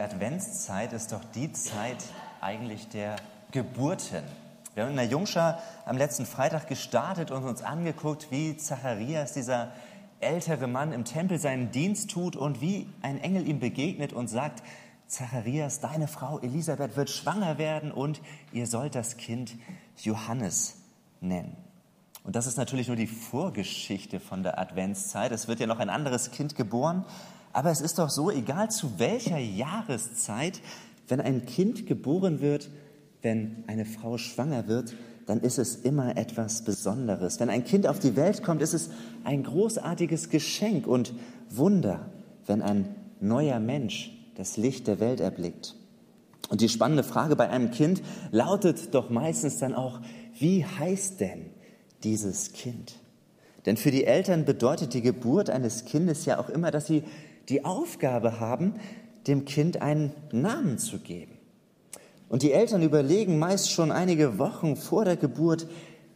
die Adventszeit ist doch die Zeit eigentlich der Geburten. Wir haben in der Jungschar am letzten Freitag gestartet und uns angeguckt, wie Zacharias, dieser ältere Mann, im Tempel seinen Dienst tut und wie ein Engel ihm begegnet und sagt, Zacharias, deine Frau Elisabeth wird schwanger werden und ihr sollt das Kind Johannes nennen. Und das ist natürlich nur die Vorgeschichte von der Adventszeit. Es wird ja noch ein anderes Kind geboren. Aber es ist doch so, egal zu welcher Jahreszeit, wenn ein Kind geboren wird, wenn eine Frau schwanger wird, dann ist es immer etwas Besonderes. Wenn ein Kind auf die Welt kommt, ist es ein großartiges Geschenk und Wunder, wenn ein neuer Mensch das Licht der Welt erblickt. Und die spannende Frage bei einem Kind lautet doch meistens dann auch, wie heißt denn dieses Kind? Denn für die Eltern bedeutet die Geburt eines Kindes ja auch immer, dass sie die Aufgabe haben, dem Kind einen Namen zu geben. Und die Eltern überlegen meist schon einige Wochen vor der Geburt,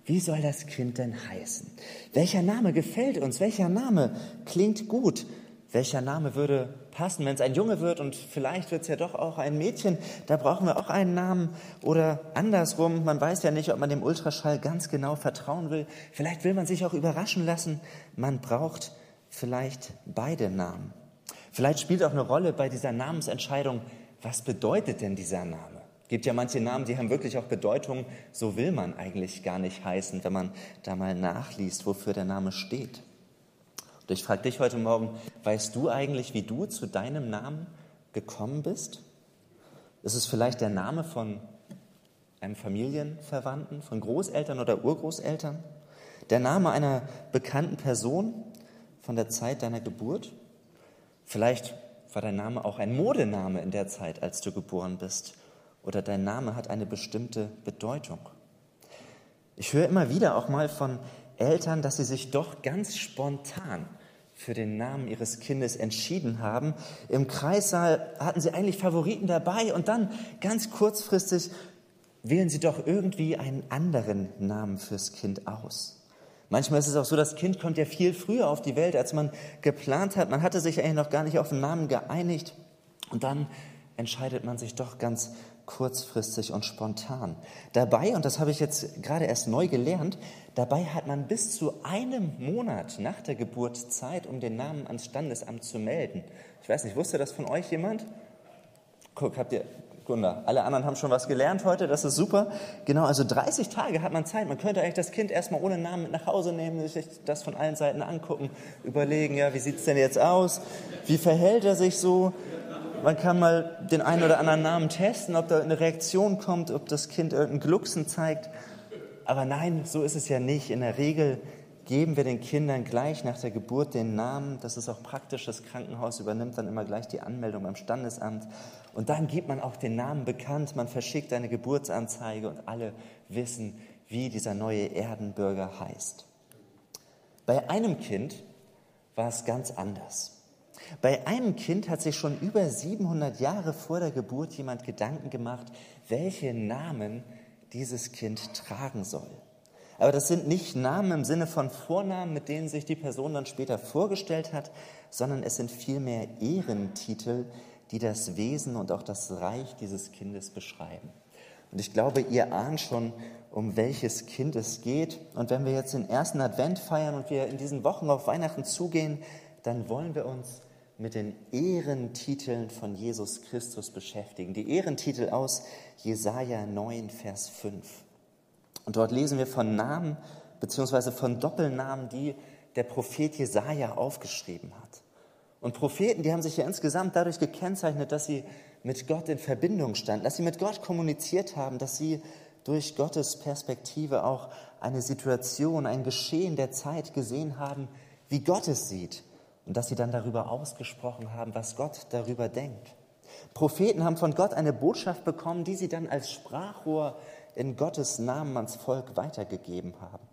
wie soll das Kind denn heißen? Welcher Name gefällt uns? Welcher Name klingt gut? Welcher Name würde passen, wenn es ein Junge wird und vielleicht wird es ja doch auch ein Mädchen, da brauchen wir auch einen Namen oder andersrum, man weiß ja nicht, ob man dem Ultraschall ganz genau vertrauen will. Vielleicht will man sich auch überraschen lassen, man braucht vielleicht beide Namen. Vielleicht spielt auch eine Rolle bei dieser Namensentscheidung, was bedeutet denn dieser Name? Es gibt ja manche Namen, die haben wirklich auch Bedeutung, so will man eigentlich gar nicht heißen, wenn man da mal nachliest, wofür der Name steht. Und ich frage dich heute Morgen, weißt du eigentlich, wie du zu deinem Namen gekommen bist? Ist es vielleicht der Name von einem Familienverwandten, von Großeltern oder Urgroßeltern? Der Name einer bekannten Person von der Zeit deiner Geburt? Vielleicht war dein Name auch ein Modename in der Zeit, als du geboren bist. Oder dein Name hat eine bestimmte Bedeutung. Ich höre immer wieder auch mal von Eltern, dass sie sich doch ganz spontan für den Namen ihres Kindes entschieden haben. Im Kreissaal hatten sie eigentlich Favoriten dabei und dann ganz kurzfristig wählen sie doch irgendwie einen anderen Namen fürs Kind aus. Manchmal ist es auch so, das Kind kommt ja viel früher auf die Welt, als man geplant hat. Man hatte sich eigentlich noch gar nicht auf den Namen geeinigt und dann entscheidet man sich doch ganz kurzfristig und spontan. Dabei, und das habe ich jetzt gerade erst neu gelernt, dabei hat man bis zu einem Monat nach der Geburt Zeit, um den Namen ans Standesamt zu melden. Ich weiß nicht, wusste das von euch jemand? Guck, habt ihr, Gunda, alle anderen haben schon was gelernt heute, das ist super. Genau, also 30 Tage hat man Zeit. Man könnte eigentlich das Kind erstmal ohne Namen mit nach Hause nehmen, sich das von allen Seiten angucken, überlegen, ja, wie sieht es denn jetzt aus? Wie verhält er sich so? Man kann mal den einen oder anderen Namen testen, ob da eine Reaktion kommt, ob das Kind irgendein Glucksen zeigt. Aber nein, so ist es ja nicht. In der Regel geben wir den Kindern gleich nach der Geburt den Namen. Das ist auch praktisch. Das Krankenhaus übernimmt dann immer gleich die Anmeldung beim Standesamt. Und dann gibt man auch den Namen bekannt. Man verschickt eine Geburtsanzeige und alle wissen, wie dieser neue Erdenbürger heißt. Bei einem Kind war es ganz anders. Bei einem Kind hat sich schon über 700 Jahre vor der Geburt jemand Gedanken gemacht, welche Namen dieses Kind tragen soll. Aber das sind nicht Namen im Sinne von Vornamen, mit denen sich die Person dann später vorgestellt hat, sondern es sind vielmehr Ehrentitel, die das Wesen und auch das Reich dieses Kindes beschreiben. Und ich glaube, ihr ahnt schon, um welches Kind es geht. Und wenn wir jetzt den ersten Advent feiern und wir in diesen Wochen auf Weihnachten zugehen, dann wollen wir uns mit den Ehrentiteln von Jesus Christus beschäftigen. Die Ehrentitel aus Jesaja 9, Vers 5. Und dort lesen wir von Namen beziehungsweise von Doppelnamen, die der Prophet Jesaja aufgeschrieben hat. Und Propheten, die haben sich ja insgesamt dadurch gekennzeichnet, dass sie mit Gott in Verbindung standen, dass sie mit Gott kommuniziert haben, dass sie durch Gottes Perspektive auch eine Situation, ein Geschehen der Zeit gesehen haben, wie Gott es sieht und dass sie dann darüber ausgesprochen haben, was Gott darüber denkt. Propheten haben von Gott eine Botschaft bekommen, die sie dann als Sprachrohr in Gottes Namen ans Volk weitergegeben haben.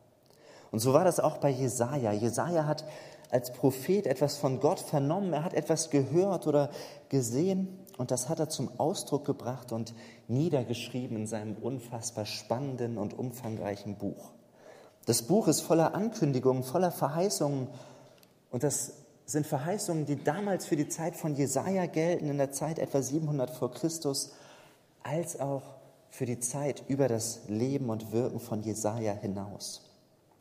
Und so war das auch bei Jesaja. Jesaja hat als Prophet etwas von Gott vernommen, er hat etwas gehört oder gesehen und das hat er zum Ausdruck gebracht und niedergeschrieben in seinem unfassbar spannenden und umfangreichen Buch. Das Buch ist voller Ankündigungen, voller Verheißungen und das sind Verheißungen, die damals für die Zeit von Jesaja gelten, in der Zeit etwa 700 vor Christus, als auch für die Zeit über das Leben und Wirken von Jesaja hinaus.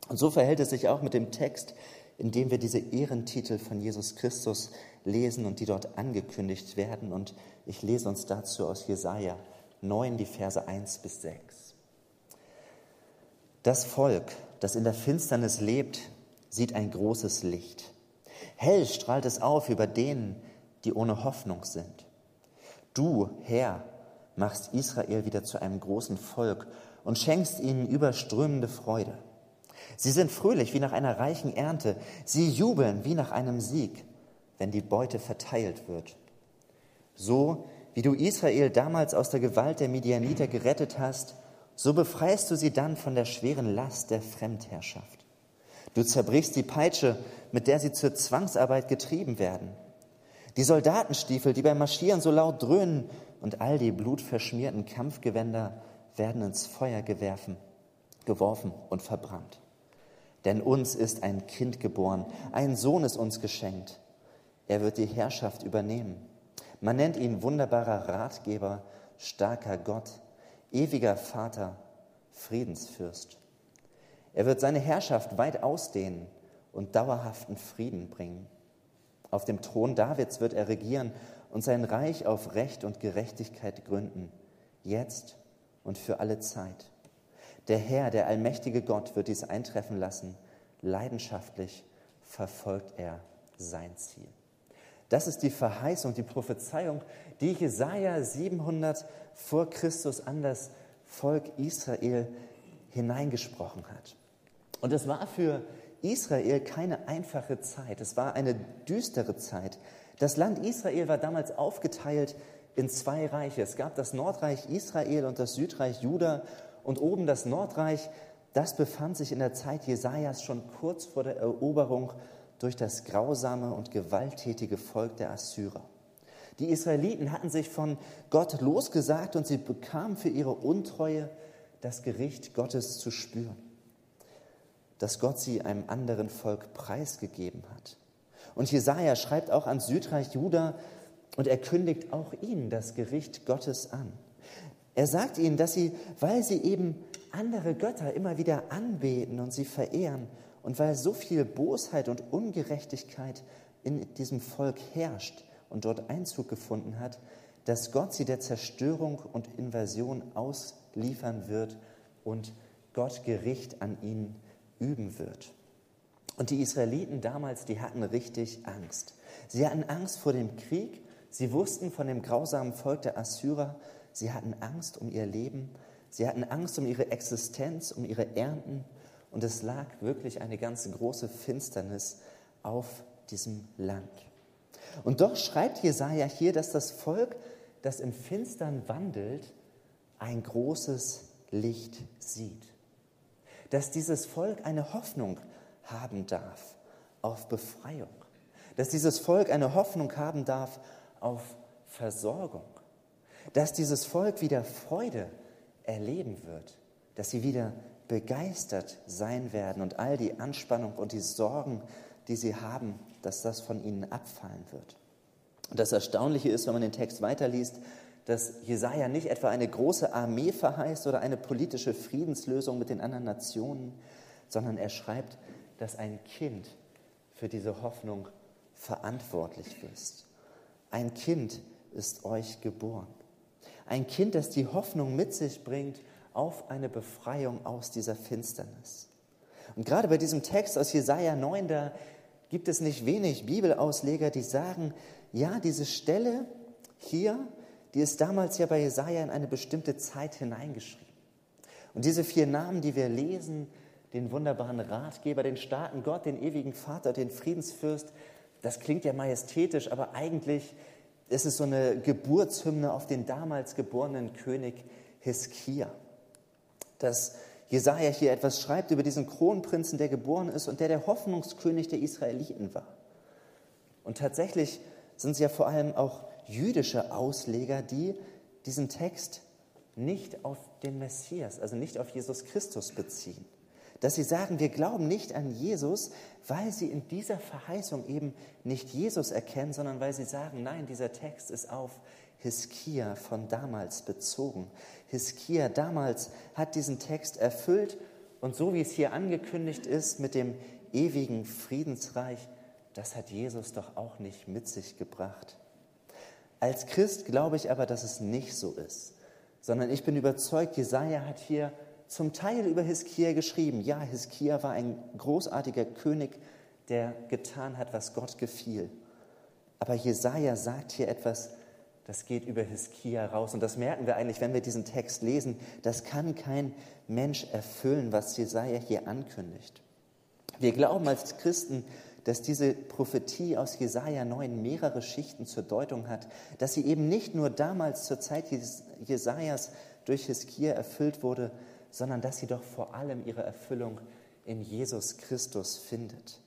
Und so verhält es sich auch mit dem Text, in dem wir diese Ehrentitel von Jesus Christus lesen und die dort angekündigt werden. Und ich lese uns dazu aus Jesaja 9, die Verse 1 bis 6. Das Volk, das in der Finsternis lebt, sieht ein großes Licht. Hell strahlt es auf über denen, die ohne Hoffnung sind. Du, Herr, machst Israel wieder zu einem großen Volk und schenkst ihnen überströmende Freude. Sie sind fröhlich wie nach einer reichen Ernte. Sie jubeln wie nach einem Sieg, wenn die Beute verteilt wird. So wie du Israel damals aus der Gewalt der Midianiter gerettet hast, so befreist du sie dann von der schweren Last der Fremdherrschaft. Du zerbrichst die Peitsche, mit der sie zur Zwangsarbeit getrieben werden. Die Soldatenstiefel, die beim Marschieren so laut dröhnen, und all die blutverschmierten Kampfgewänder werden ins Feuer gewerfen, geworfen und verbrannt. Denn uns ist ein Kind geboren, ein Sohn ist uns geschenkt. Er wird die Herrschaft übernehmen. Man nennt ihn wunderbarer Ratgeber, starker Gott, ewiger Vater, Friedensfürst. Er wird seine Herrschaft weit ausdehnen und dauerhaften Frieden bringen. Auf dem Thron Davids wird er regieren und sein Reich auf Recht und Gerechtigkeit gründen, jetzt und für alle Zeit. Der Herr, der allmächtige Gott, wird dies eintreffen lassen. Leidenschaftlich verfolgt er sein Ziel. Das ist die Verheißung, die Prophezeiung, die Jesaja 700 vor Christus an das Volk Israel hineingesprochen hat. Und es war für Israel keine einfache Zeit. Es war eine düstere Zeit. Das Land Israel war damals aufgeteilt in zwei Reiche. Es gab das Nordreich Israel und das Südreich Juda. Und oben das Nordreich, das befand sich in der Zeit Jesajas schon kurz vor der Eroberung durch das grausame und gewalttätige Volk der Assyrer. Die Israeliten hatten sich von Gott losgesagt und sie bekamen für ihre Untreue das Gericht Gottes zu spüren dass Gott sie einem anderen Volk preisgegeben hat. Und Jesaja schreibt auch an Südreich Juda und er kündigt auch ihnen das Gericht Gottes an. Er sagt ihnen, dass sie, weil sie eben andere Götter immer wieder anbeten und sie verehren und weil so viel Bosheit und Ungerechtigkeit in diesem Volk herrscht und dort Einzug gefunden hat, dass Gott sie der Zerstörung und Invasion ausliefern wird und Gott Gericht an ihnen üben wird. Und die Israeliten damals, die hatten richtig Angst. Sie hatten Angst vor dem Krieg, sie wussten von dem grausamen Volk der Assyrer, sie hatten Angst um ihr Leben, sie hatten Angst um ihre Existenz, um ihre Ernten. Und es lag wirklich eine ganz große Finsternis auf diesem Land. Und doch schreibt Jesaja hier, dass das Volk, das im Finstern wandelt, ein großes Licht sieht. Dass dieses Volk eine Hoffnung haben darf auf Befreiung, dass dieses Volk eine Hoffnung haben darf auf Versorgung, dass dieses Volk wieder Freude erleben wird, dass sie wieder begeistert sein werden und all die Anspannung und die Sorgen, die sie haben, dass das von ihnen abfallen wird. Und das Erstaunliche ist, wenn man den Text weiterliest, dass Jesaja nicht etwa eine große Armee verheißt oder eine politische Friedenslösung mit den anderen Nationen, sondern er schreibt, dass ein Kind für diese Hoffnung verantwortlich ist. Ein Kind ist euch geboren. Ein Kind, das die Hoffnung mit sich bringt auf eine Befreiung aus dieser Finsternis. Und gerade bei diesem Text aus Jesaja 9, da gibt es nicht wenig Bibelausleger, die sagen, ja, diese Stelle hier die ist damals ja bei Jesaja in eine bestimmte Zeit hineingeschrieben. Und diese vier Namen, die wir lesen, den wunderbaren Ratgeber, den starken Gott, den ewigen Vater, den Friedensfürst, das klingt ja majestätisch, aber eigentlich ist es so eine Geburtshymne auf den damals geborenen König Hiskia. Dass Jesaja hier etwas schreibt über diesen Kronprinzen, der geboren ist und der der Hoffnungskönig der Israeliten war. Und tatsächlich sind es ja vor allem auch jüdische Ausleger, die diesen Text nicht auf den Messias, also nicht auf Jesus Christus beziehen. Dass sie sagen, wir glauben nicht an Jesus, weil sie in dieser Verheißung eben nicht Jesus erkennen, sondern weil sie sagen, nein, dieser Text ist auf Hiskia von damals bezogen. Hiskia damals hat diesen Text erfüllt und so wie es hier angekündigt ist mit dem ewigen Friedensreich, das hat Jesus doch auch nicht mit sich gebracht. Als Christ glaube ich aber, dass es nicht so ist, sondern ich bin überzeugt, Jesaja hat hier zum Teil über Hiskia geschrieben. Ja, Hiskia war ein großartiger König, der getan hat, was Gott gefiel. Aber Jesaja sagt hier etwas, das geht über Hiskia raus. Und das merken wir eigentlich, wenn wir diesen Text lesen. Das kann kein Mensch erfüllen, was Jesaja hier ankündigt. Wir glauben als Christen, dass diese Prophetie aus Jesaja 9 mehrere Schichten zur Deutung hat, dass sie eben nicht nur damals zur Zeit Jesajas durch Hiskia erfüllt wurde, sondern dass sie doch vor allem ihre Erfüllung in Jesus Christus findet.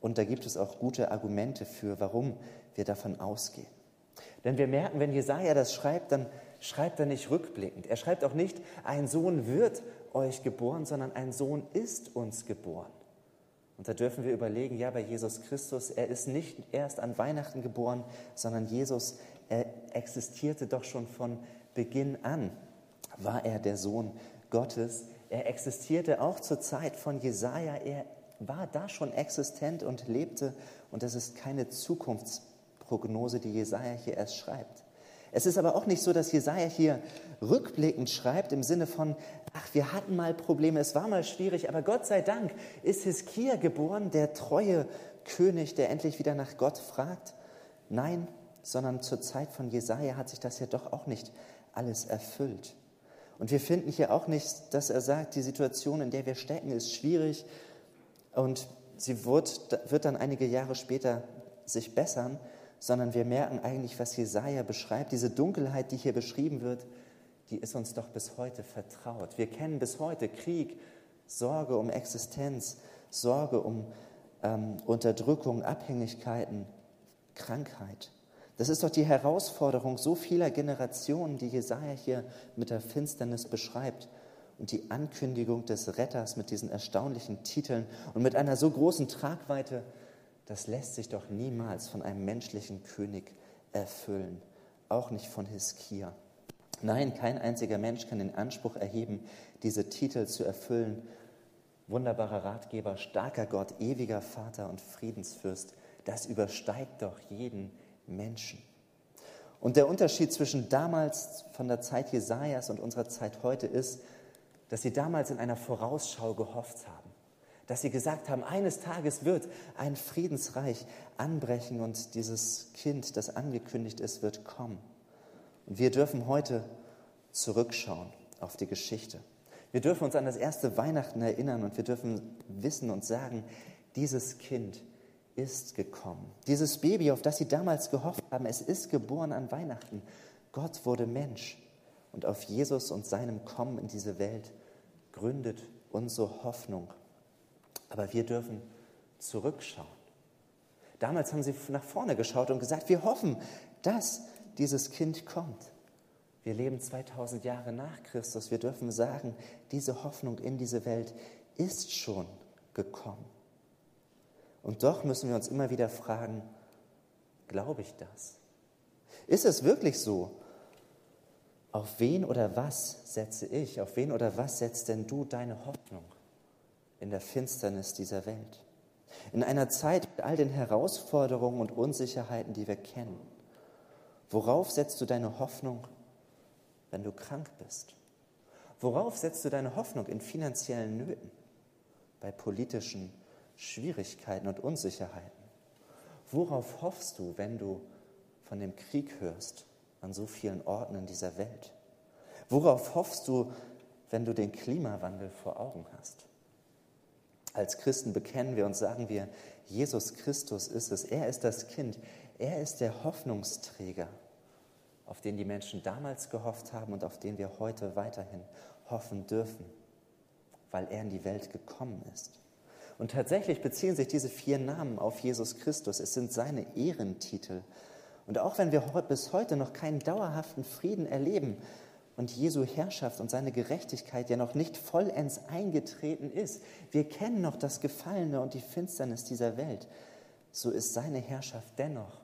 Und da gibt es auch gute Argumente für, warum wir davon ausgehen. Denn wir merken, wenn Jesaja das schreibt, dann schreibt er nicht rückblickend. Er schreibt auch nicht, ein Sohn wird euch geboren, sondern ein Sohn ist uns geboren. Und da dürfen wir überlegen, ja, bei Jesus Christus, er ist nicht erst an Weihnachten geboren, sondern Jesus, er existierte doch schon von Beginn an, war er der Sohn Gottes. Er existierte auch zur Zeit von Jesaja. Er war da schon existent und lebte. Und das ist keine Zukunftsprognose, die Jesaja hier erst schreibt. Es ist aber auch nicht so, dass Jesaja hier rückblickend schreibt im Sinne von, ach, wir hatten mal Probleme, es war mal schwierig, aber Gott sei Dank ist Hiskia geboren, der treue König, der endlich wieder nach Gott fragt. Nein, sondern zur Zeit von Jesaja hat sich das ja doch auch nicht alles erfüllt. Und wir finden hier auch nicht, dass er sagt, die Situation, in der wir stecken, ist schwierig und sie wird, wird dann einige Jahre später sich bessern, sondern wir merken eigentlich, was Jesaja beschreibt. Diese Dunkelheit, die hier beschrieben wird, die ist uns doch bis heute vertraut. Wir kennen bis heute Krieg, Sorge um Existenz, Sorge um ähm, Unterdrückung, Abhängigkeiten, Krankheit. Das ist doch die Herausforderung so vieler Generationen, die Jesaja hier mit der Finsternis beschreibt. Und die Ankündigung des Retters mit diesen erstaunlichen Titeln und mit einer so großen Tragweite, das lässt sich doch niemals von einem menschlichen König erfüllen, auch nicht von Hiskia. Nein, kein einziger Mensch kann den Anspruch erheben, diese Titel zu erfüllen. Wunderbarer Ratgeber, starker Gott, ewiger Vater und Friedensfürst, das übersteigt doch jeden Menschen. Und der Unterschied zwischen damals von der Zeit Jesajas und unserer Zeit heute ist, dass sie damals in einer Vorausschau gehofft haben dass sie gesagt haben, eines Tages wird ein Friedensreich anbrechen und dieses Kind, das angekündigt ist, wird kommen. Und wir dürfen heute zurückschauen auf die Geschichte. Wir dürfen uns an das erste Weihnachten erinnern und wir dürfen wissen und sagen, dieses Kind ist gekommen. Dieses Baby, auf das sie damals gehofft haben, es ist geboren an Weihnachten. Gott wurde Mensch und auf Jesus und seinem Kommen in diese Welt gründet unsere Hoffnung aber wir dürfen zurückschauen. Damals haben sie nach vorne geschaut und gesagt, wir hoffen, dass dieses Kind kommt. Wir leben 2000 Jahre nach Christus. Wir dürfen sagen, diese Hoffnung in diese Welt ist schon gekommen. Und doch müssen wir uns immer wieder fragen, glaube ich das? Ist es wirklich so? Auf wen oder was setze ich? Auf wen oder was setzt denn du deine Hoffnung? in der Finsternis dieser Welt. In einer Zeit mit all den Herausforderungen und Unsicherheiten, die wir kennen. Worauf setzt du deine Hoffnung, wenn du krank bist? Worauf setzt du deine Hoffnung in finanziellen Nöten, bei politischen Schwierigkeiten und Unsicherheiten? Worauf hoffst du, wenn du von dem Krieg hörst an so vielen Orten in dieser Welt? Worauf hoffst du, wenn du den Klimawandel vor Augen hast? Als Christen bekennen wir und sagen wir, Jesus Christus ist es. Er ist das Kind. Er ist der Hoffnungsträger, auf den die Menschen damals gehofft haben und auf den wir heute weiterhin hoffen dürfen, weil er in die Welt gekommen ist. Und tatsächlich beziehen sich diese vier Namen auf Jesus Christus. Es sind seine Ehrentitel. Und auch wenn wir bis heute noch keinen dauerhaften Frieden erleben, und Jesu Herrschaft und seine Gerechtigkeit ja noch nicht vollends eingetreten ist, wir kennen noch das Gefallene und die Finsternis dieser Welt, so ist seine Herrschaft dennoch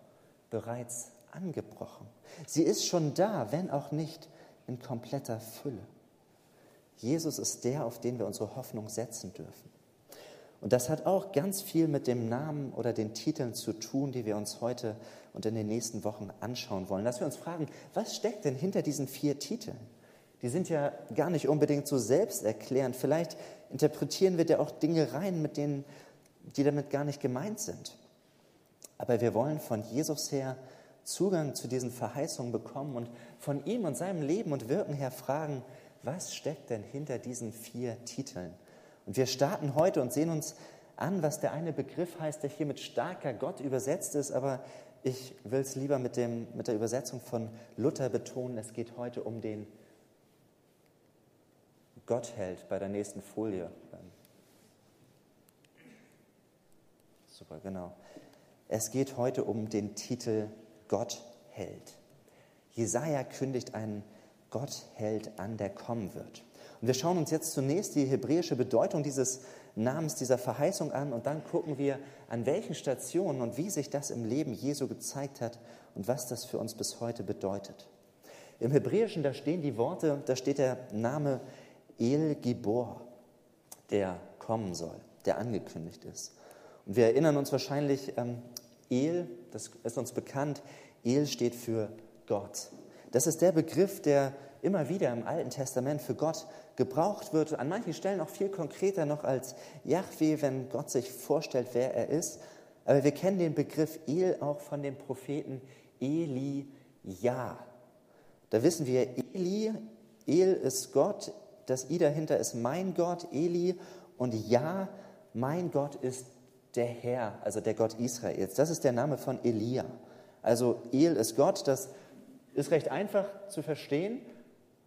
bereits angebrochen. Sie ist schon da, wenn auch nicht in kompletter Fülle. Jesus ist der, auf den wir unsere Hoffnung setzen dürfen. Und das hat auch ganz viel mit dem Namen oder den Titeln zu tun, die wir uns heute und in den nächsten Wochen anschauen wollen. Dass wir uns fragen, was steckt denn hinter diesen vier Titeln? Die sind ja gar nicht unbedingt so selbsterklärend. Vielleicht interpretieren wir da auch Dinge rein, mit denen, die damit gar nicht gemeint sind. Aber wir wollen von Jesus her Zugang zu diesen Verheißungen bekommen und von ihm und seinem Leben und Wirken her fragen, was steckt denn hinter diesen vier Titeln? Und wir starten heute und sehen uns an, was der eine Begriff heißt, der hier mit starker Gott übersetzt ist, aber ich will es lieber mit, dem, mit der Übersetzung von Luther betonen. Es geht heute um den Gottheld bei der nächsten Folie. Super, genau. Es geht heute um den Titel Gott. Jesaja kündigt einen Gott an, der kommen wird. Wir schauen uns jetzt zunächst die hebräische Bedeutung dieses Namens, dieser Verheißung an und dann gucken wir, an welchen Stationen und wie sich das im Leben Jesu gezeigt hat und was das für uns bis heute bedeutet. Im Hebräischen, da stehen die Worte, da steht der Name El Gibor, der kommen soll, der angekündigt ist. Und wir erinnern uns wahrscheinlich, ähm, El, das ist uns bekannt, El steht für Gott. Das ist der Begriff, der immer wieder im Alten Testament für Gott gebraucht wird, an manchen Stellen auch viel konkreter noch als Yahweh, wenn Gott sich vorstellt, wer er ist. Aber wir kennen den Begriff El auch von dem Propheten Eli Ja. Da wissen wir, Eli, El ist Gott, das I dahinter ist mein Gott, Eli, und Ja, mein Gott ist der Herr, also der Gott Israels. Das ist der Name von Elia. Also El ist Gott, das ist recht einfach zu verstehen.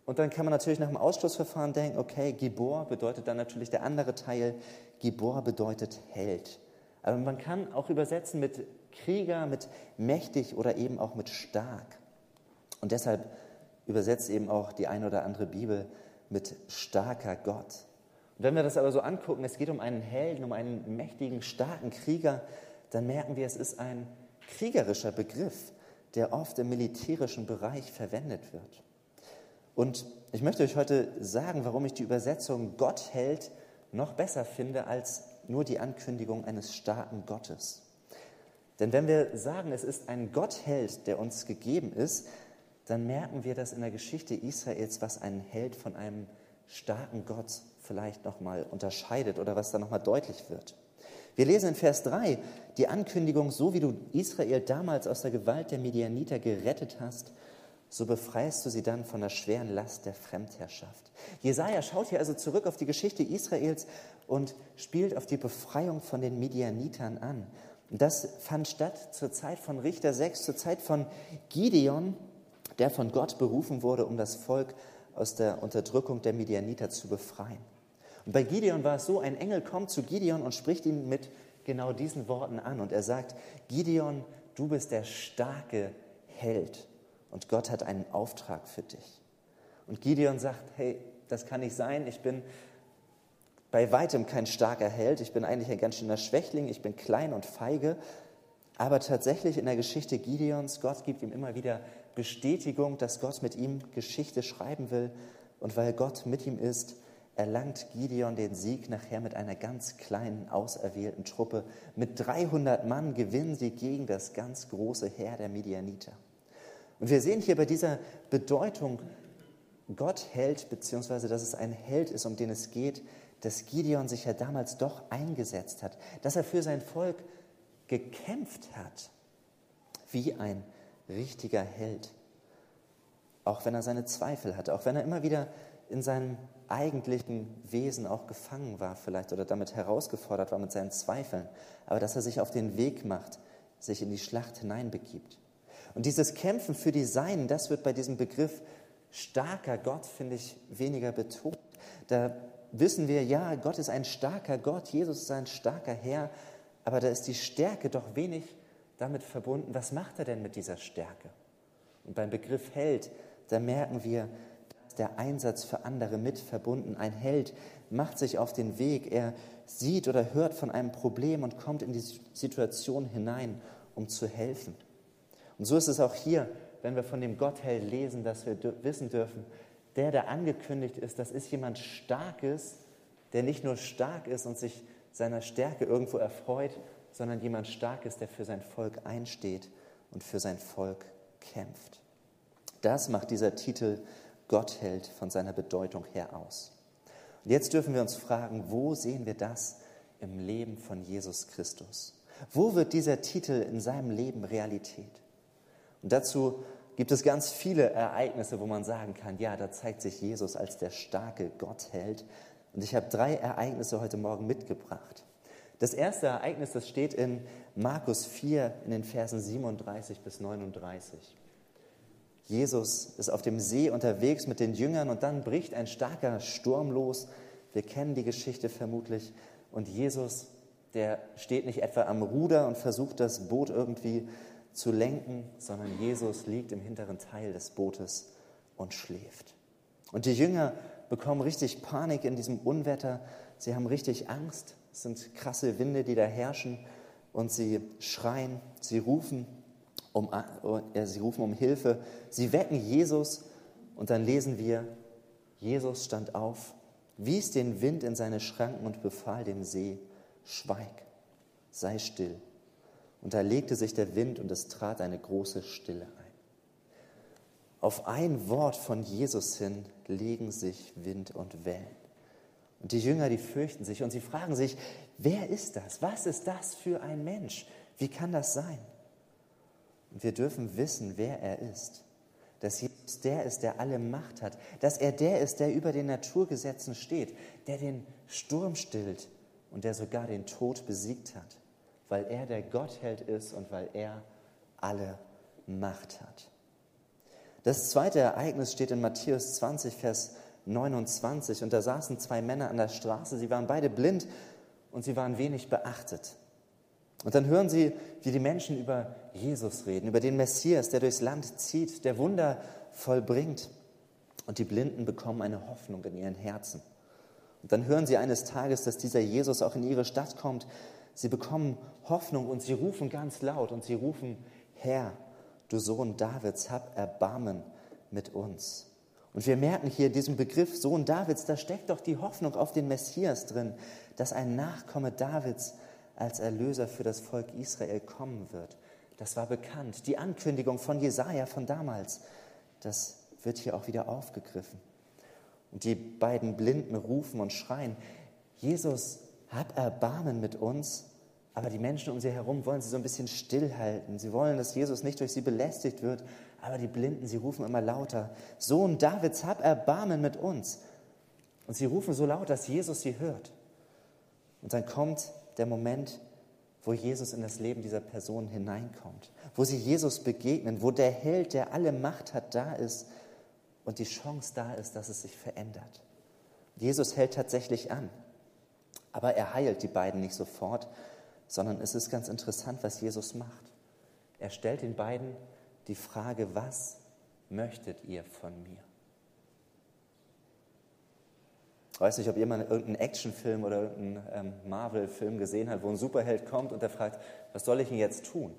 Und dann kann man natürlich nach dem Ausschlussverfahren denken, okay, Gibor bedeutet dann natürlich der andere Teil. Gibor bedeutet Held. Aber man kann auch übersetzen mit Krieger, mit mächtig oder eben auch mit stark. Und deshalb übersetzt eben auch die eine oder andere Bibel mit starker Gott. Und wenn wir das aber so angucken, es geht um einen Helden, um einen mächtigen, starken Krieger, dann merken wir, es ist ein kriegerischer Begriff der oft im militärischen Bereich verwendet wird. Und ich möchte euch heute sagen, warum ich die Übersetzung Gott hält noch besser finde als nur die Ankündigung eines starken Gottes. Denn wenn wir sagen, es ist ein Gottheld, der uns gegeben ist, dann merken wir, dass in der Geschichte Israels, was ein Held von einem starken Gott vielleicht nochmal unterscheidet oder was da nochmal deutlich wird. Wir lesen in Vers 3 die Ankündigung, so wie du Israel damals aus der Gewalt der Midianiter gerettet hast, so befreist du sie dann von der schweren Last der Fremdherrschaft. Jesaja schaut hier also zurück auf die Geschichte Israels und spielt auf die Befreiung von den Midianitern an. Das fand statt zur Zeit von Richter 6, zur Zeit von Gideon, der von Gott berufen wurde, um das Volk aus der Unterdrückung der Midianiter zu befreien. Und bei Gideon war es so, ein Engel kommt zu Gideon und spricht ihn mit genau diesen Worten an. Und er sagt, Gideon, du bist der starke Held und Gott hat einen Auftrag für dich. Und Gideon sagt, hey, das kann nicht sein, ich bin bei weitem kein starker Held, ich bin eigentlich ein ganz schöner Schwächling, ich bin klein und feige. Aber tatsächlich in der Geschichte Gideons, Gott gibt ihm immer wieder Bestätigung, dass Gott mit ihm Geschichte schreiben will. Und weil Gott mit ihm ist, erlangt Gideon den Sieg nachher mit einer ganz kleinen, auserwählten Truppe. Mit 300 Mann gewinnen sie gegen das ganz große Heer der Midianiter. Und wir sehen hier bei dieser Bedeutung, Gott hält, beziehungsweise dass es ein Held ist, um den es geht, dass Gideon sich ja damals doch eingesetzt hat, dass er für sein Volk gekämpft hat, wie ein richtiger Held. Auch wenn er seine Zweifel hatte, auch wenn er immer wieder in seinem eigentlichen Wesen auch gefangen war vielleicht oder damit herausgefordert war mit seinen Zweifeln, aber dass er sich auf den Weg macht, sich in die Schlacht hineinbegibt. Und dieses Kämpfen für die Seinen, das wird bei diesem Begriff starker Gott, finde ich, weniger betont. Da wissen wir, ja, Gott ist ein starker Gott, Jesus ist ein starker Herr, aber da ist die Stärke doch wenig damit verbunden, was macht er denn mit dieser Stärke? Und beim Begriff Held, da merken wir, der Einsatz für andere mit verbunden. Ein Held macht sich auf den Weg, er sieht oder hört von einem Problem und kommt in die Situation hinein, um zu helfen. Und so ist es auch hier, wenn wir von dem Gottheld lesen, dass wir wissen dürfen, der, der angekündigt ist, das ist jemand Starkes, der nicht nur stark ist und sich seiner Stärke irgendwo erfreut, sondern jemand Starkes, der für sein Volk einsteht und für sein Volk kämpft. Das macht dieser Titel Gottheld von seiner Bedeutung her aus. Und jetzt dürfen wir uns fragen, wo sehen wir das im Leben von Jesus Christus? Wo wird dieser Titel in seinem Leben Realität? Und dazu gibt es ganz viele Ereignisse, wo man sagen kann, ja, da zeigt sich Jesus als der starke Gottheld. Und ich habe drei Ereignisse heute Morgen mitgebracht. Das erste Ereignis, das steht in Markus 4 in den Versen 37 bis 39. Jesus ist auf dem See unterwegs mit den Jüngern und dann bricht ein starker Sturm los. Wir kennen die Geschichte vermutlich. Und Jesus, der steht nicht etwa am Ruder und versucht das Boot irgendwie zu lenken, sondern Jesus liegt im hinteren Teil des Bootes und schläft. Und die Jünger bekommen richtig Panik in diesem Unwetter. Sie haben richtig Angst. Es sind krasse Winde, die da herrschen. Und sie schreien, sie rufen um, äh, sie rufen um Hilfe, sie wecken Jesus und dann lesen wir, Jesus stand auf, wies den Wind in seine Schranken und befahl dem See, schweig, sei still. Und da legte sich der Wind und es trat eine große Stille ein. Auf ein Wort von Jesus hin legen sich Wind und Wellen. Und die Jünger, die fürchten sich und sie fragen sich, wer ist das? Was ist das für ein Mensch? Wie kann das sein? Und wir dürfen wissen, wer er ist. Dass Jesus der ist, der alle Macht hat. Dass er der ist, der über den Naturgesetzen steht, der den Sturm stillt und der sogar den Tod besiegt hat. Weil er der Gottheld ist und weil er alle Macht hat. Das zweite Ereignis steht in Matthäus 20, Vers 29. Und da saßen zwei Männer an der Straße. Sie waren beide blind und sie waren wenig beachtet. Und dann hören sie, wie die Menschen über Jesus reden, über den Messias, der durchs Land zieht, der Wunder vollbringt. Und die Blinden bekommen eine Hoffnung in ihren Herzen. Und dann hören sie eines Tages, dass dieser Jesus auch in ihre Stadt kommt. Sie bekommen Hoffnung und sie rufen ganz laut und sie rufen, Herr, du Sohn Davids, hab Erbarmen mit uns. Und wir merken hier diesen Begriff Sohn Davids, da steckt doch die Hoffnung auf den Messias drin, dass ein Nachkomme Davids als Erlöser für das Volk Israel kommen wird. Das war bekannt. Die Ankündigung von Jesaja von damals, das wird hier auch wieder aufgegriffen. Und die beiden Blinden rufen und schreien: Jesus, hab Erbarmen mit uns. Aber die Menschen um sie herum wollen sie so ein bisschen stillhalten. Sie wollen, dass Jesus nicht durch sie belästigt wird. Aber die Blinden, sie rufen immer lauter: Sohn Davids, hab Erbarmen mit uns. Und sie rufen so laut, dass Jesus sie hört. Und dann kommt der Moment, wo Jesus in das Leben dieser Person hineinkommt, wo sie Jesus begegnen, wo der Held, der alle Macht hat, da ist und die Chance da ist, dass es sich verändert. Jesus hält tatsächlich an, aber er heilt die beiden nicht sofort, sondern es ist ganz interessant, was Jesus macht. Er stellt den beiden die Frage, was möchtet ihr von mir? Ich weiß nicht, ob jemand irgendeinen Actionfilm oder irgendeinen ähm, Marvel-Film gesehen hat, wo ein Superheld kommt und der fragt, was soll ich denn jetzt tun?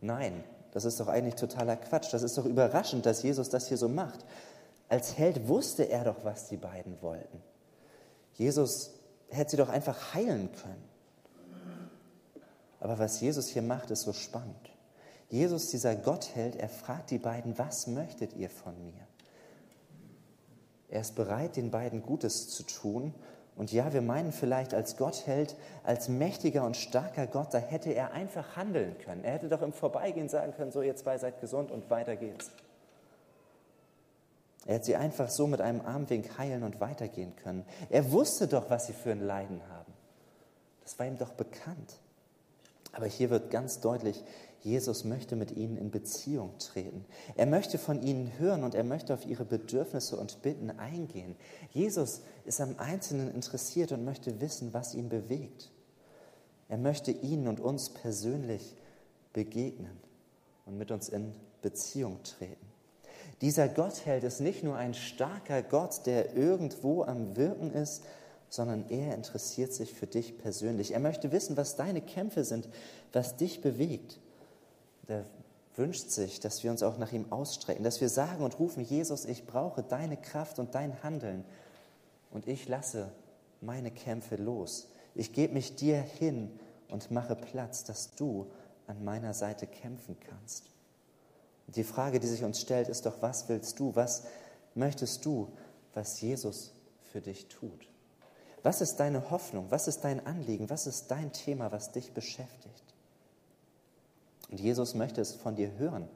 Nein, das ist doch eigentlich totaler Quatsch. Das ist doch überraschend, dass Jesus das hier so macht. Als Held wusste er doch, was die beiden wollten. Jesus hätte sie doch einfach heilen können. Aber was Jesus hier macht, ist so spannend. Jesus, dieser Gottheld, er fragt die beiden, was möchtet ihr von mir? Er ist bereit, den beiden Gutes zu tun. Und ja, wir meinen vielleicht als Gottheld, als mächtiger und starker Gott, da hätte er einfach handeln können. Er hätte doch im Vorbeigehen sagen können, so ihr zwei seid gesund und weiter geht's. Er hätte sie einfach so mit einem Armwink heilen und weitergehen können. Er wusste doch, was sie für ein Leiden haben. Das war ihm doch bekannt. Aber hier wird ganz deutlich, Jesus möchte mit ihnen in Beziehung treten. Er möchte von ihnen hören und er möchte auf ihre Bedürfnisse und Bitten eingehen. Jesus ist am Einzelnen interessiert und möchte wissen, was ihn bewegt. Er möchte ihnen und uns persönlich begegnen und mit uns in Beziehung treten. Dieser Gottheld ist nicht nur ein starker Gott, der irgendwo am Wirken ist, sondern er interessiert sich für dich persönlich. Er möchte wissen, was deine Kämpfe sind, was dich bewegt. Er wünscht sich, dass wir uns auch nach ihm ausstrecken, dass wir sagen und rufen, Jesus, ich brauche deine Kraft und dein Handeln und ich lasse meine Kämpfe los. Ich gebe mich dir hin und mache Platz, dass du an meiner Seite kämpfen kannst. Die Frage, die sich uns stellt, ist doch, was willst du, was möchtest du, was Jesus für dich tut? Was ist deine Hoffnung? Was ist dein Anliegen? Was ist dein Thema, was dich beschäftigt? Und Jesus möchte es von dir hören,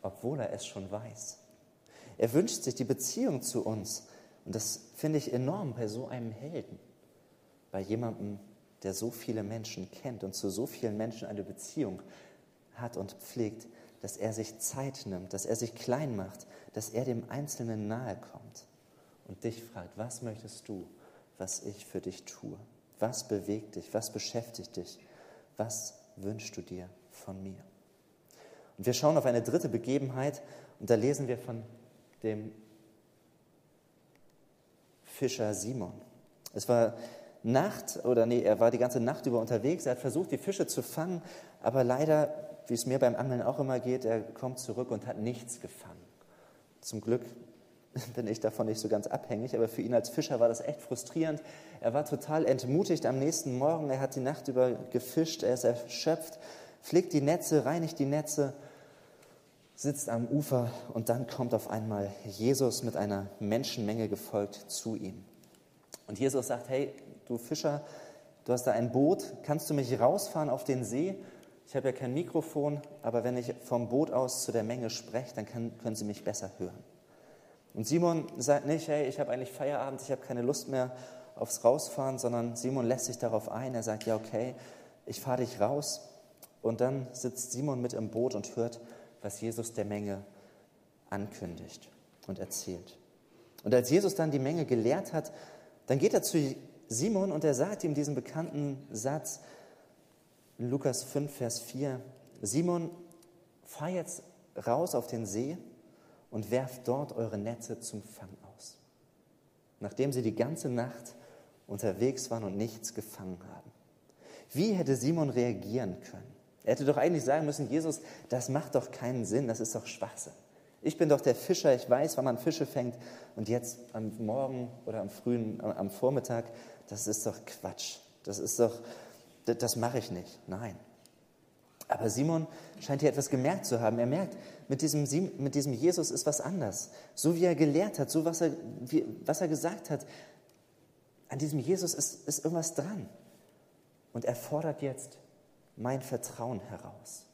obwohl er es schon weiß. Er wünscht sich die Beziehung zu uns. Und das finde ich enorm bei so einem Helden, bei jemandem, der so viele Menschen kennt und zu so vielen Menschen eine Beziehung hat und pflegt dass er sich Zeit nimmt, dass er sich klein macht, dass er dem Einzelnen nahe kommt und dich fragt, was möchtest du, was ich für dich tue? Was bewegt dich? Was beschäftigt dich? Was wünschst du dir von mir? Und wir schauen auf eine dritte Begebenheit und da lesen wir von dem Fischer Simon. Es war Nacht, oder nee, er war die ganze Nacht über unterwegs, er hat versucht, die Fische zu fangen, aber leider wie es mir beim Angeln auch immer geht, er kommt zurück und hat nichts gefangen. Zum Glück bin ich davon nicht so ganz abhängig, aber für ihn als Fischer war das echt frustrierend. Er war total entmutigt am nächsten Morgen, er hat die Nacht über gefischt, er ist erschöpft, pflegt die Netze, reinigt die Netze, sitzt am Ufer und dann kommt auf einmal Jesus mit einer Menschenmenge gefolgt zu ihm. Und Jesus sagt, hey, du Fischer, du hast da ein Boot, kannst du mich rausfahren auf den See? Ich habe ja kein Mikrofon, aber wenn ich vom Boot aus zu der Menge spreche, dann kann, können Sie mich besser hören. Und Simon sagt nicht, hey, ich habe eigentlich Feierabend, ich habe keine Lust mehr aufs Rausfahren, sondern Simon lässt sich darauf ein. Er sagt, ja, okay, ich fahre dich raus. Und dann sitzt Simon mit im Boot und hört, was Jesus der Menge ankündigt und erzählt. Und als Jesus dann die Menge gelehrt hat, dann geht er zu Simon und er sagt ihm diesen bekannten Satz, Lukas 5, Vers 4, Simon, fahr jetzt raus auf den See und werft dort eure Netze zum Fang aus. Nachdem sie die ganze Nacht unterwegs waren und nichts gefangen haben. Wie hätte Simon reagieren können? Er hätte doch eigentlich sagen müssen, Jesus, das macht doch keinen Sinn, das ist doch Schwachsinn. Ich bin doch der Fischer, ich weiß, wann man Fische fängt und jetzt am Morgen oder am frühen, am Vormittag, das ist doch Quatsch. Das ist doch, das mache ich nicht. Nein. Aber Simon scheint hier etwas gemerkt zu haben. Er merkt, mit diesem, mit diesem Jesus ist was anders. So wie er gelehrt hat, so was er, wie, was er gesagt hat, an diesem Jesus ist, ist irgendwas dran. Und er fordert jetzt mein Vertrauen heraus,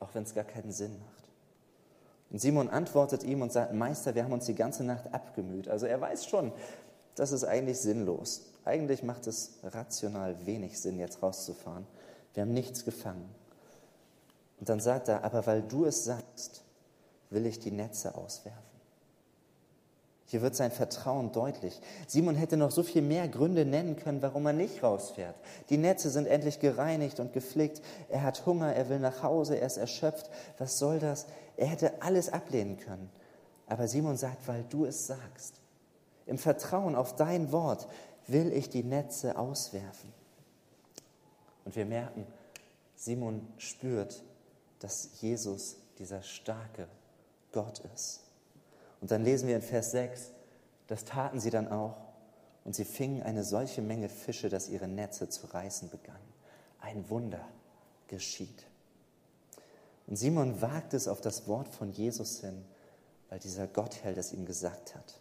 auch wenn es gar keinen Sinn macht. Und Simon antwortet ihm und sagt, Meister, wir haben uns die ganze Nacht abgemüht. Also er weiß schon, das ist eigentlich sinnlos. Eigentlich macht es rational wenig Sinn, jetzt rauszufahren. Wir haben nichts gefangen. Und dann sagt er, aber weil du es sagst, will ich die Netze auswerfen. Hier wird sein Vertrauen deutlich. Simon hätte noch so viel mehr Gründe nennen können, warum er nicht rausfährt. Die Netze sind endlich gereinigt und geflickt. Er hat Hunger, er will nach Hause, er ist erschöpft. Was soll das? Er hätte alles ablehnen können. Aber Simon sagt, weil du es sagst. Im Vertrauen auf dein Wort will ich die Netze auswerfen. Und wir merken, Simon spürt, dass Jesus dieser starke Gott ist. Und dann lesen wir in Vers 6, das taten sie dann auch, und sie fingen eine solche Menge Fische, dass ihre Netze zu reißen begannen. Ein Wunder geschieht. Und Simon wagt es auf das Wort von Jesus hin, weil dieser Gottheld es ihm gesagt hat.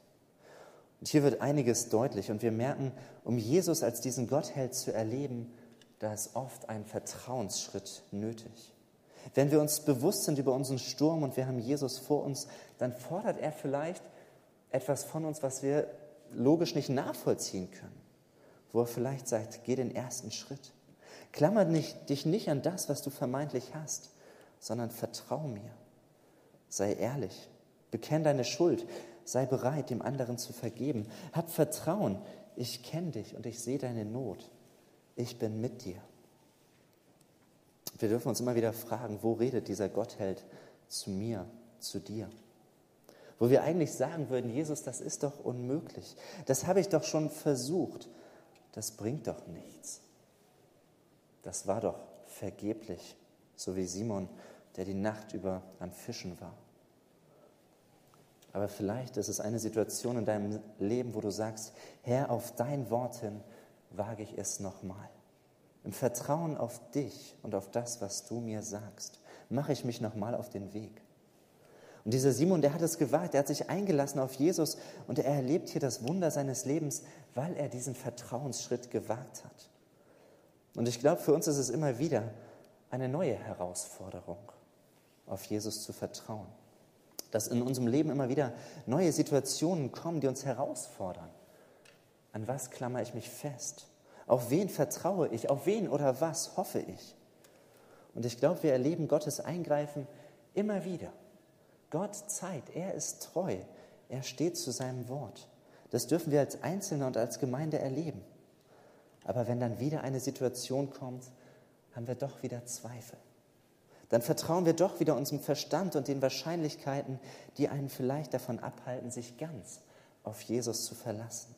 Und hier wird einiges deutlich und wir merken, um Jesus als diesen Gottheld zu erleben, da ist oft ein Vertrauensschritt nötig. Wenn wir uns bewusst sind über unseren Sturm und wir haben Jesus vor uns, dann fordert er vielleicht etwas von uns, was wir logisch nicht nachvollziehen können. Wo er vielleicht sagt, geh den ersten Schritt. Klammer dich nicht an das, was du vermeintlich hast, sondern vertrau mir. Sei ehrlich. Bekenn deine Schuld. Sei bereit, dem anderen zu vergeben. Hab Vertrauen. Ich kenne dich und ich sehe deine Not. Ich bin mit dir. Wir dürfen uns immer wieder fragen, wo redet dieser Gottheld zu mir, zu dir? wo wir eigentlich sagen würden, Jesus, das ist doch unmöglich. Das habe ich doch schon versucht. Das bringt doch nichts. Das war doch vergeblich, so wie Simon, der die Nacht über am Fischen war. Aber vielleicht ist es eine Situation in deinem Leben, wo du sagst, Herr, auf dein Wort hin wage ich es nochmal. Im Vertrauen auf dich und auf das, was du mir sagst, mache ich mich nochmal auf den Weg. Und dieser Simon, der hat es gewagt, er hat sich eingelassen auf Jesus und er erlebt hier das Wunder seines Lebens, weil er diesen Vertrauensschritt gewagt hat. Und ich glaube, für uns ist es immer wieder eine neue Herausforderung, auf Jesus zu vertrauen. Dass in unserem Leben immer wieder neue Situationen kommen, die uns herausfordern. An was klammer ich mich fest? Auf wen vertraue ich? Auf wen oder was hoffe ich? Und ich glaube, wir erleben Gottes Eingreifen immer wieder. Gott zeigt, er ist treu, er steht zu seinem Wort. Das dürfen wir als Einzelne und als Gemeinde erleben. Aber wenn dann wieder eine Situation kommt, haben wir doch wieder Zweifel. Dann vertrauen wir doch wieder unserem Verstand und den Wahrscheinlichkeiten, die einen vielleicht davon abhalten, sich ganz auf Jesus zu verlassen.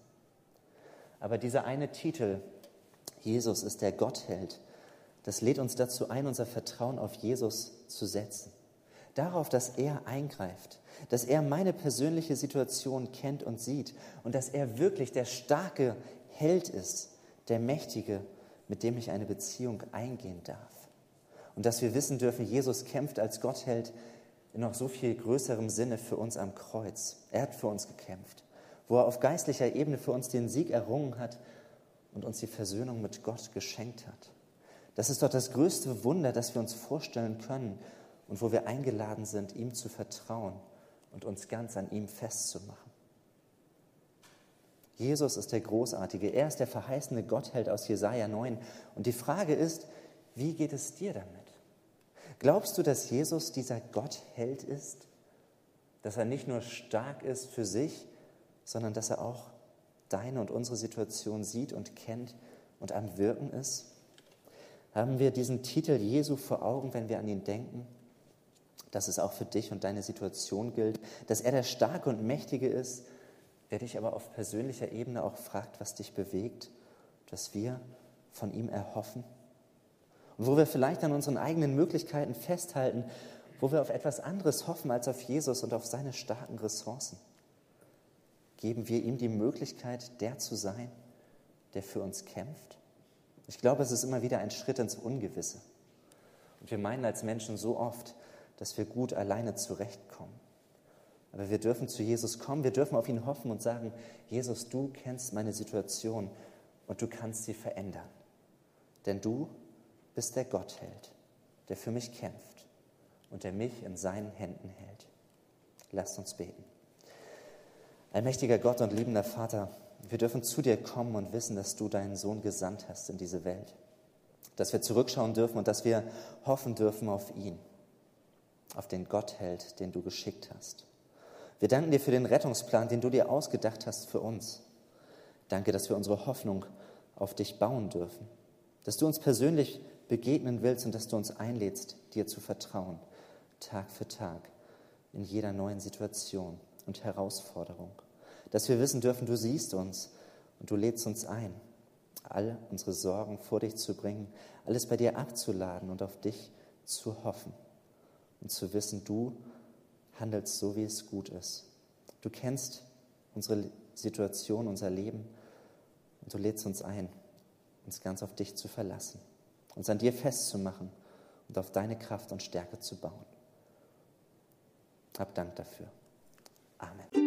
Aber dieser eine Titel, Jesus ist der Gottheld, das lädt uns dazu ein, unser Vertrauen auf Jesus zu setzen. Darauf, dass er eingreift, dass er meine persönliche Situation kennt und sieht und dass er wirklich der starke Held ist, der Mächtige, mit dem ich eine Beziehung eingehen darf. Und dass wir wissen dürfen, Jesus kämpft als Gottheld in noch so viel größerem Sinne für uns am Kreuz. Er hat für uns gekämpft, wo er auf geistlicher Ebene für uns den Sieg errungen hat und uns die Versöhnung mit Gott geschenkt hat. Das ist doch das größte Wunder, das wir uns vorstellen können und wo wir eingeladen sind, ihm zu vertrauen und uns ganz an ihm festzumachen. Jesus ist der Großartige, er ist der verheißene Gottheld aus Jesaja 9. Und die Frage ist, wie geht es dir damit? Glaubst du, dass Jesus dieser Gottheld ist? Dass er nicht nur stark ist für sich, sondern dass er auch deine und unsere Situation sieht und kennt und am Wirken ist? Haben wir diesen Titel Jesu vor Augen, wenn wir an ihn denken? Dass es auch für dich und deine Situation gilt, dass er der Starke und Mächtige ist, der dich aber auf persönlicher Ebene auch fragt, was dich bewegt, dass wir von ihm erhoffen. Und wo wir vielleicht an unseren eigenen Möglichkeiten festhalten, wo wir auf etwas anderes hoffen als auf Jesus und auf seine starken Ressourcen. Geben wir ihm die Möglichkeit, der zu sein, der für uns kämpft? Ich glaube, es ist immer wieder ein Schritt ins Ungewisse. Und wir meinen als Menschen so oft, dass wir gut alleine zurechtkommen. Aber wir dürfen zu Jesus kommen, wir dürfen auf ihn hoffen und sagen, Jesus, du kennst meine Situation und du kannst sie verändern. Denn du bist der Gottheld, der für mich kämpft und der mich in seinen Händen hält. Lasst uns beten. Allmächtiger Gott und liebender Vater, wir dürfen zu dir kommen und wissen, dass du deinen Sohn gesandt hast in diese Welt. Dass wir zurückschauen dürfen und dass wir hoffen dürfen auf ihn, auf den Gottheld, den du geschickt hast. Wir danken dir für den Rettungsplan, den du dir ausgedacht hast für uns. Danke, dass wir unsere Hoffnung auf dich bauen dürfen, dass du uns persönlich begegnen willst und dass du uns einlädst, dir zu vertrauen, Tag für Tag, in jeder neuen Situation und Herausforderung. Dass wir wissen dürfen, du siehst uns und du lädst uns ein, all unsere Sorgen vor dich zu bringen, alles bei dir abzuladen und auf dich zu hoffen und zu wissen, du handelst so, wie es gut ist. Du kennst unsere Situation, unser Leben und du lädst uns ein, uns ganz auf dich zu verlassen, uns an dir festzumachen und auf deine Kraft und Stärke zu bauen. Hab Dank dafür. Amen.